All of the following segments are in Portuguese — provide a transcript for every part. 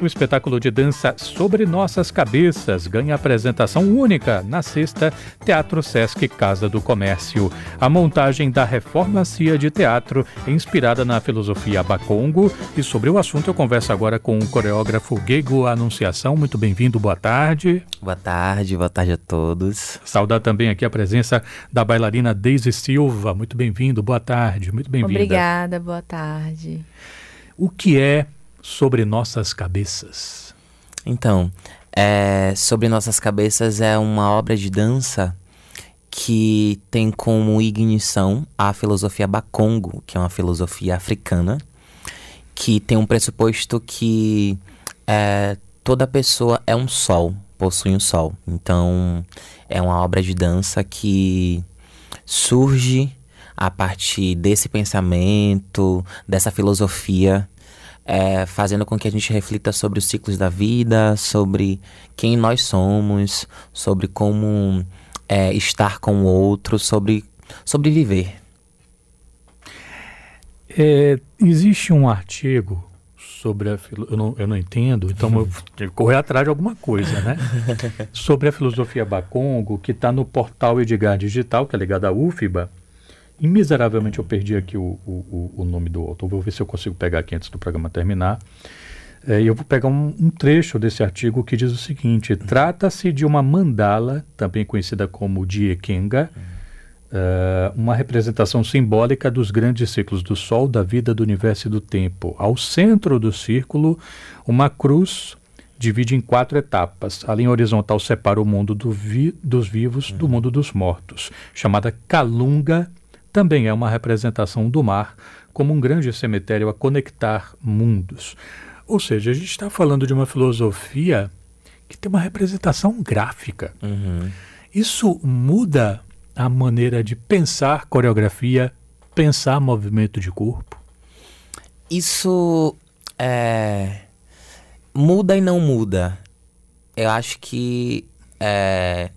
O espetáculo de dança Sobre Nossas Cabeças ganha apresentação única na sexta Teatro Sesc Casa do Comércio. A montagem da reformacia de teatro é inspirada na filosofia Bacongo e sobre o assunto eu converso agora com o coreógrafo Gego Anunciação. Muito bem-vindo, boa tarde. Boa tarde, boa tarde a todos. Saudar também aqui a presença da bailarina Deise Silva. Muito bem-vindo, boa tarde, muito bem-vinda. Obrigada, boa tarde. O que é sobre nossas cabeças? Então, é, sobre nossas cabeças é uma obra de dança que tem como ignição a filosofia Bakongo, que é uma filosofia africana, que tem um pressuposto que é, toda pessoa é um sol, possui um sol. Então, é uma obra de dança que surge a partir desse pensamento, dessa filosofia é, fazendo com que a gente reflita sobre os ciclos da vida, sobre quem nós somos, sobre como é, estar com o outro, sobre, sobre viver. É, existe um artigo sobre a eu não, eu não entendo, então eu tenho que correr atrás de alguma coisa, né? sobre a filosofia Bacongo, que está no portal Edgar Digital, que é ligado à UFBA, e miseravelmente eu perdi aqui o, o, o nome do autor. Vou ver se eu consigo pegar aqui antes do programa terminar. É, eu vou pegar um, um, trecho desse artigo que diz o seguinte: trata-se de uma mandala, também conhecida como Diekenga, uh, uma representação simbólica dos grandes ciclos do Sol, da vida, do universo e do tempo. Ao centro do círculo, uma cruz divide em quatro etapas. A linha horizontal separa o mundo do vi dos vivos do mundo dos mortos, chamada Kalunga também é uma representação do mar como um grande cemitério a conectar mundos. Ou seja, a gente está falando de uma filosofia que tem uma representação gráfica. Uhum. Isso muda a maneira de pensar coreografia, pensar movimento de corpo? Isso é, muda e não muda. Eu acho que é,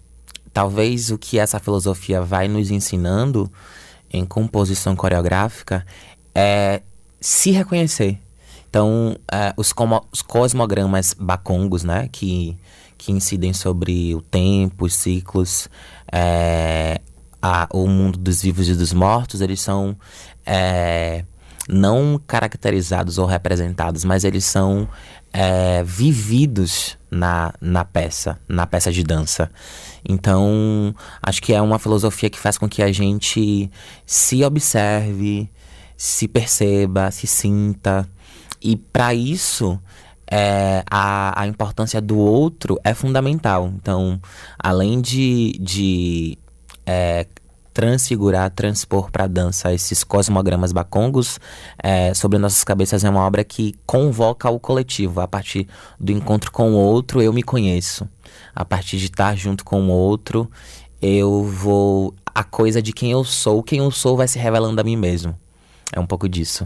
talvez o que essa filosofia vai nos ensinando em composição coreográfica é se reconhecer. Então, é, os, os, cosmogramas bacongos, né, que, que incidem sobre o tempo, os ciclos, é, a, o mundo dos vivos e dos mortos, eles são é, não caracterizados ou representados, mas eles são é, vividos na, na peça, na peça de dança. Então, acho que é uma filosofia que faz com que a gente se observe, se perceba, se sinta. E para isso, é, a, a importância do outro é fundamental. Então, além de, de é, transfigurar, transpor para a dança esses cosmogramas bacongos é, sobre nossas cabeças é uma obra que convoca o coletivo. A partir do encontro com o outro, eu me conheço. A partir de estar junto com o outro, eu vou. A coisa de quem eu sou, quem eu sou vai se revelando a mim mesmo. É um pouco disso.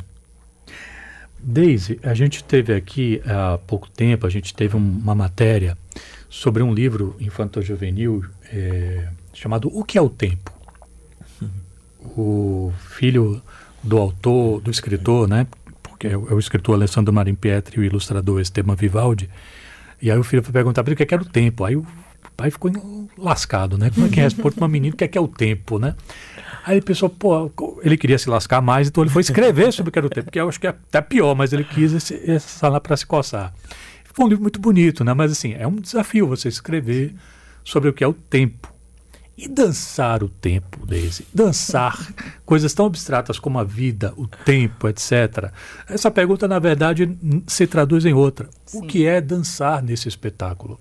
Daisy, a gente teve aqui há pouco tempo, a gente teve uma matéria sobre um livro infanto-juvenil é, chamado O que é o Tempo? O filho do autor, do escritor, né? Porque é o, é o escritor Alessandro Marim Pietri e o ilustrador Esteban Vivaldi. E aí o filho foi perguntar para ele o que, é era o tempo. Aí o pai ficou lascado, né? Como é que responde para uma menina o que é, que é o tempo, né? Aí ele pensou, pô, ele queria se lascar mais, então ele foi escrever sobre o que era o tempo, que eu acho que é até pior, mas ele quis essa sala para se coçar. Foi um livro muito bonito, né? Mas assim, é um desafio você escrever sobre o que é o tempo. E dançar o tempo, Daisy? Dançar coisas tão abstratas como a vida, o tempo, etc. Essa pergunta, na verdade, se traduz em outra. Sim. O que é dançar nesse espetáculo?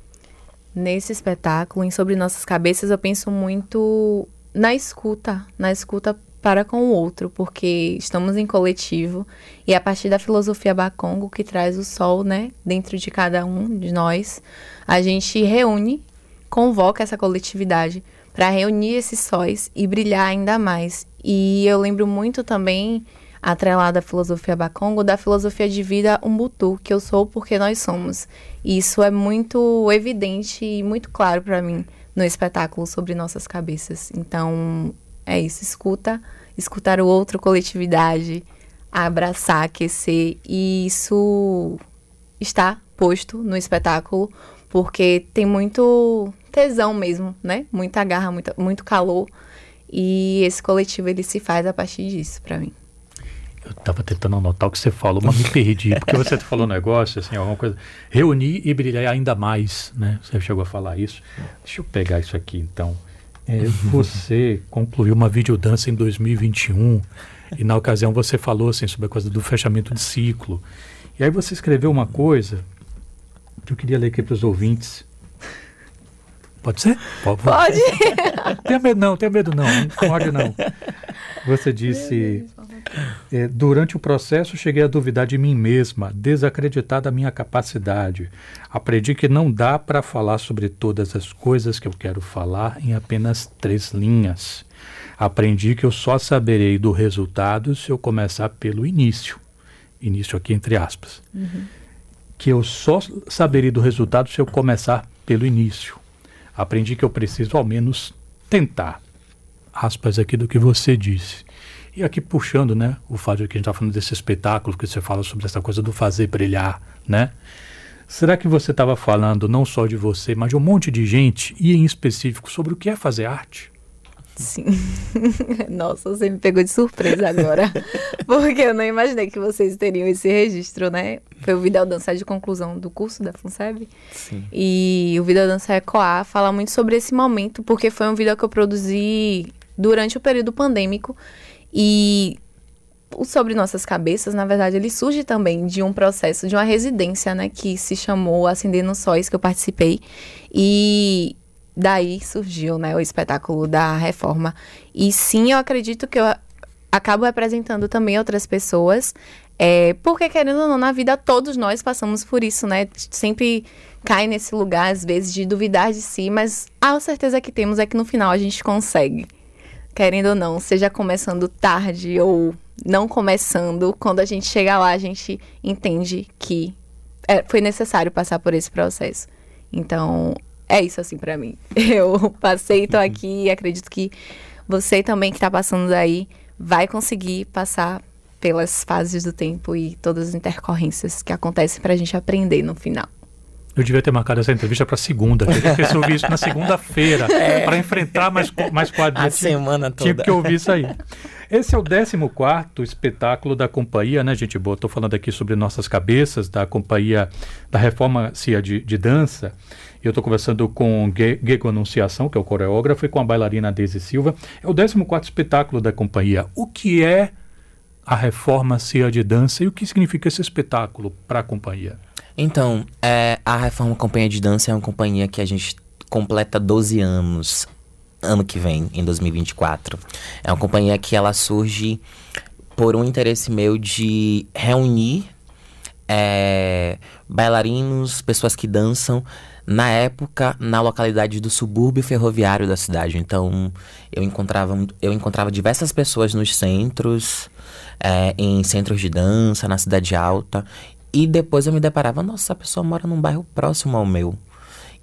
Nesse espetáculo, em Sobre Nossas Cabeças, eu penso muito na escuta, na escuta para com o outro, porque estamos em coletivo e a partir da filosofia Bakongo, que traz o sol, né, dentro de cada um de nós, a gente reúne, convoca essa coletividade para reunir esses sóis e brilhar ainda mais. E eu lembro muito também, atrelada à filosofia Bakongo, da filosofia de vida Umbutu, que eu sou porque nós somos. E isso é muito evidente e muito claro para mim no espetáculo sobre nossas cabeças. Então, é isso, escuta, escutar o outro, coletividade, abraçar, aquecer, e isso está posto no espetáculo, porque tem muito tesão mesmo, né? Muita garra, muita, muito calor. E esse coletivo ele se faz a partir disso para mim. Eu estava tentando anotar o que você falou, mas me perdi, porque você falou um negócio, assim, alguma coisa. Reunir e brilhar ainda mais, né? Você chegou a falar isso. Deixa eu pegar isso aqui, então. É, você concluiu uma videodança em 2021 e na ocasião você falou assim sobre a coisa do fechamento de ciclo. E aí você escreveu uma coisa que eu queria ler aqui para os ouvintes. Pode ser? Pode. Pode. tenha medo não, tenha medo não, não pode não. Você disse, é, durante o processo cheguei a duvidar de mim mesma, desacreditar da minha capacidade. Aprendi que não dá para falar sobre todas as coisas que eu quero falar em apenas três linhas. Aprendi que eu só saberei do resultado se eu começar pelo início. Início aqui entre aspas. Uhum. Que eu só saberei do resultado se eu começar pelo início. Aprendi que eu preciso ao menos tentar. Aspas aqui do que você disse. E aqui puxando, né, o fato de que a gente está falando desse espetáculo, que você fala sobre essa coisa do fazer brilhar, né? Será que você estava falando não só de você, mas de um monte de gente, e em específico sobre o que é fazer arte? Sim. Nossa, você me pegou de surpresa agora. porque eu não imaginei que vocês teriam esse registro, né? Foi o Video Dançar de conclusão do curso da FUNSEB. Sim. E o Video Dançar Ecoar fala muito sobre esse momento, porque foi um vídeo que eu produzi durante o período pandêmico. E o Sobre Nossas Cabeças, na verdade, ele surge também de um processo, de uma residência, né? Que se chamou Acendendo Sóis, que eu participei. E daí surgiu né, o espetáculo da reforma. E sim, eu acredito que eu acabo representando também outras pessoas. É, porque, querendo ou não, na vida todos nós passamos por isso, né? Sempre cai nesse lugar, às vezes, de duvidar de si, mas a certeza que temos é que no final a gente consegue. Querendo ou não, seja começando tarde ou não começando, quando a gente chega lá, a gente entende que é, foi necessário passar por esse processo. Então, é isso assim para mim. Eu passei, tô aqui e acredito que você também que tá passando aí vai conseguir passar pelas fases do tempo e todas as intercorrências que acontecem pra gente aprender no final. Eu devia ter marcado essa entrevista para segunda. Eu devia ter ouvido isso na segunda-feira é. para enfrentar mais, mais quadrinhos. A semana toda. Tinha que ouvir isso aí. Esse é o 14 espetáculo da companhia, né, gente boa? Estou falando aqui sobre Nossas Cabeças, da companhia da Reforma CIA de, de Dança. Eu estou conversando com Gego Anunciação, que é o coreógrafo, e com a bailarina Daisy Silva. É o 14 espetáculo da companhia. O que é a Reforma CIA de Dança e o que significa esse espetáculo para a companhia? Então, é, a Reforma Companhia de Dança é uma companhia que a gente completa 12 anos ano que vem, em 2024. É uma companhia que ela surge por um interesse meu de reunir é, bailarinos, pessoas que dançam, na época, na localidade do subúrbio ferroviário da cidade. Então, eu encontrava, eu encontrava diversas pessoas nos centros, é, em centros de dança, na cidade alta. E depois eu me deparava, nossa, essa pessoa mora num bairro próximo ao meu.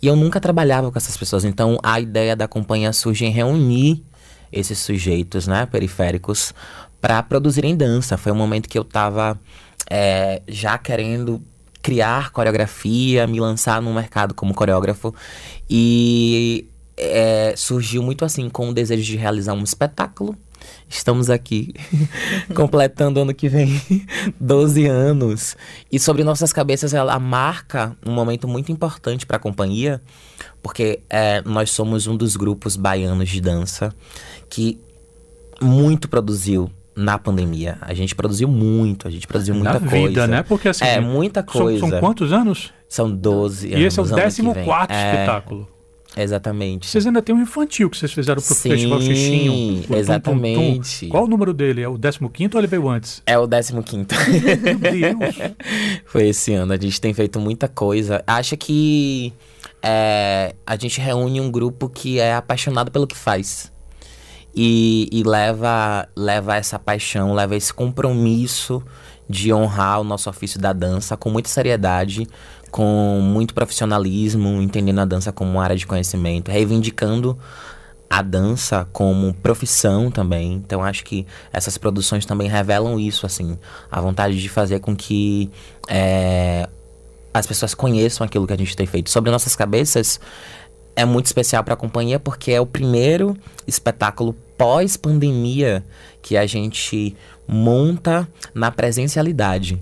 E eu nunca trabalhava com essas pessoas. Então, a ideia da companhia surge em reunir esses sujeitos, né, periféricos, para produzirem dança. Foi um momento que eu estava é, já querendo criar coreografia, me lançar no mercado como coreógrafo. E é, surgiu muito assim, com o desejo de realizar um espetáculo. Estamos aqui, completando ano que vem 12 anos. E sobre nossas cabeças, ela marca um momento muito importante para a companhia, porque é, nós somos um dos grupos baianos de dança que muito produziu na pandemia. A gente produziu muito, a gente produziu muita na coisa. vida, né? Porque assim. É, muita coisa. São, são quantos anos? São 12 e anos. E esse é o 14 é, espetáculo. Exatamente. Vocês ainda tem um infantil que vocês fizeram pro Sim, Festival Xixinho. Exatamente. Tum, tum, tum. Qual o número dele? É o 15 ou ele veio antes? É o 15. Meu Deus. Foi esse ano. A gente tem feito muita coisa. Acho que é, a gente reúne um grupo que é apaixonado pelo que faz e, e leva, leva essa paixão, leva esse compromisso de honrar o nosso ofício da dança com muita seriedade, com muito profissionalismo, entendendo a dança como uma área de conhecimento, reivindicando a dança como profissão também. Então acho que essas produções também revelam isso, assim, a vontade de fazer com que é, as pessoas conheçam aquilo que a gente tem feito. Sobre nossas cabeças, é muito especial para a companhia porque é o primeiro espetáculo pós-pandemia que a gente monta na presencialidade.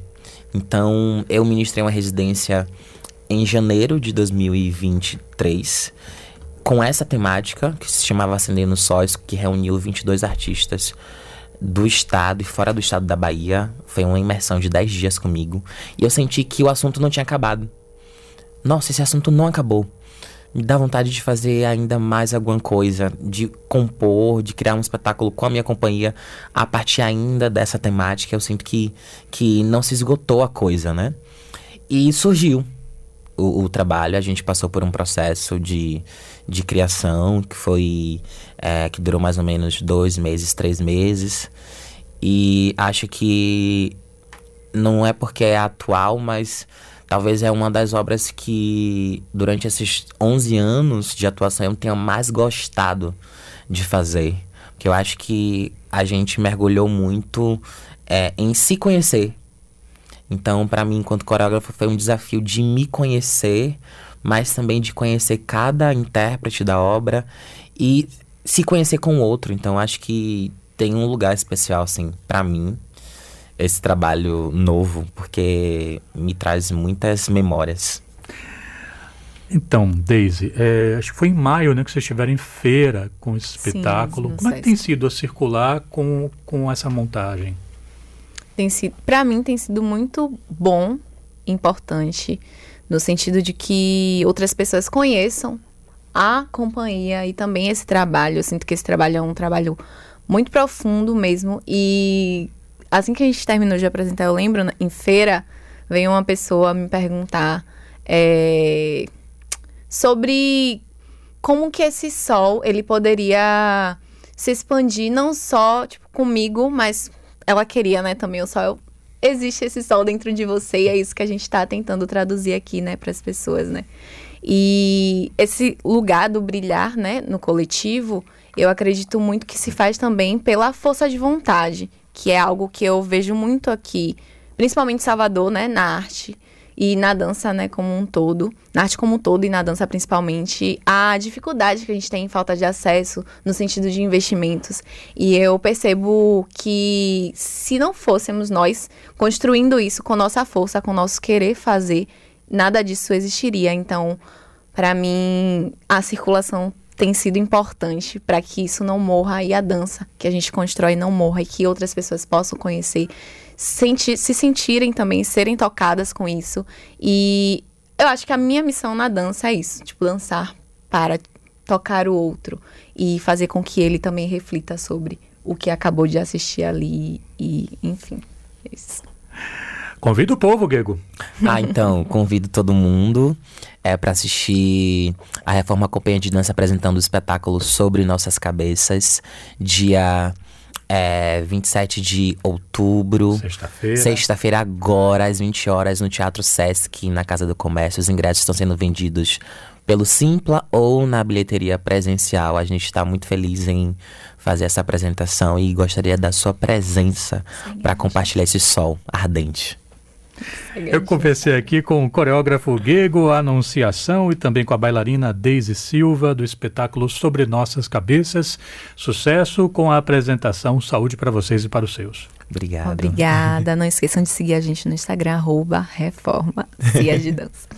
Então, eu ministrei uma residência em janeiro de 2023 com essa temática que se chamava Acendendo Sóis, que reuniu 22 artistas do estado e fora do estado da Bahia. Foi uma imersão de 10 dias comigo. E eu senti que o assunto não tinha acabado. Nossa, esse assunto não acabou. Me dá vontade de fazer ainda mais alguma coisa, de compor, de criar um espetáculo com a minha companhia a partir ainda dessa temática. Eu sinto que, que não se esgotou a coisa, né? E surgiu o, o trabalho, a gente passou por um processo de, de criação que foi é, que durou mais ou menos dois meses, três meses. E acho que não é porque é atual, mas talvez é uma das obras que durante esses 11 anos de atuação eu tenha mais gostado de fazer. Porque eu acho que a gente mergulhou muito é, em se conhecer. Então, para mim, enquanto coreógrafo, foi um desafio de me conhecer, mas também de conhecer cada intérprete da obra e se conhecer com o outro. Então acho que tem um lugar especial, assim, para mim, esse trabalho novo, porque me traz muitas memórias. Então, Daisy, é, acho que foi em maio né, que vocês estiveram em feira com esse espetáculo. Sim, Como é que tem sido a circular com, com essa montagem? Tem sido, para mim, tem sido muito bom, importante, no sentido de que outras pessoas conheçam a companhia e também esse trabalho. Eu sinto que esse trabalho é um trabalho muito profundo mesmo. E assim que a gente terminou de apresentar, eu lembro, em feira, veio uma pessoa me perguntar é, sobre como que esse sol ele poderia se expandir não só tipo, comigo, mas ela queria, né, também o sol. Existe esse sol dentro de você e é isso que a gente está tentando traduzir aqui, né, para as pessoas, né? E esse lugar do brilhar, né, no coletivo, eu acredito muito que se faz também pela força de vontade, que é algo que eu vejo muito aqui, principalmente em Salvador, né, na arte e na dança, né, como um todo, na arte como um todo e na dança principalmente, a dificuldade que a gente tem em falta de acesso no sentido de investimentos. E eu percebo que se não fôssemos nós construindo isso com nossa força, com nosso querer fazer, nada disso existiria. Então, para mim, a circulação tem sido importante para que isso não morra e a dança que a gente constrói não morra e que outras pessoas possam conhecer, sentir, se sentirem também, serem tocadas com isso. E eu acho que a minha missão na dança é isso, tipo, dançar para tocar o outro e fazer com que ele também reflita sobre o que acabou de assistir ali e, enfim, é isso. Convida o povo, Gego. Ah, então, convido todo mundo é, para assistir a Reforma Companhia de Dança apresentando o espetáculo Sobre Nossas Cabeças, dia é, 27 de outubro. Sexta-feira. Sexta-feira, agora, às 20 horas, no Teatro Sesc, na Casa do Comércio. Os ingressos estão sendo vendidos pelo Simpla ou na bilheteria presencial. A gente está muito feliz em fazer essa apresentação e gostaria da sua presença para compartilhar esse sol ardente. Eu conversei aqui com o coreógrafo Gego Anunciação e também com a bailarina Daisy Silva do espetáculo Sobre Nossas Cabeças. Sucesso com a apresentação. Saúde para vocês e para os seus. Obrigado. Obrigada. Não esqueçam de seguir a gente no Instagram, arroba Reforma Cia de Dança.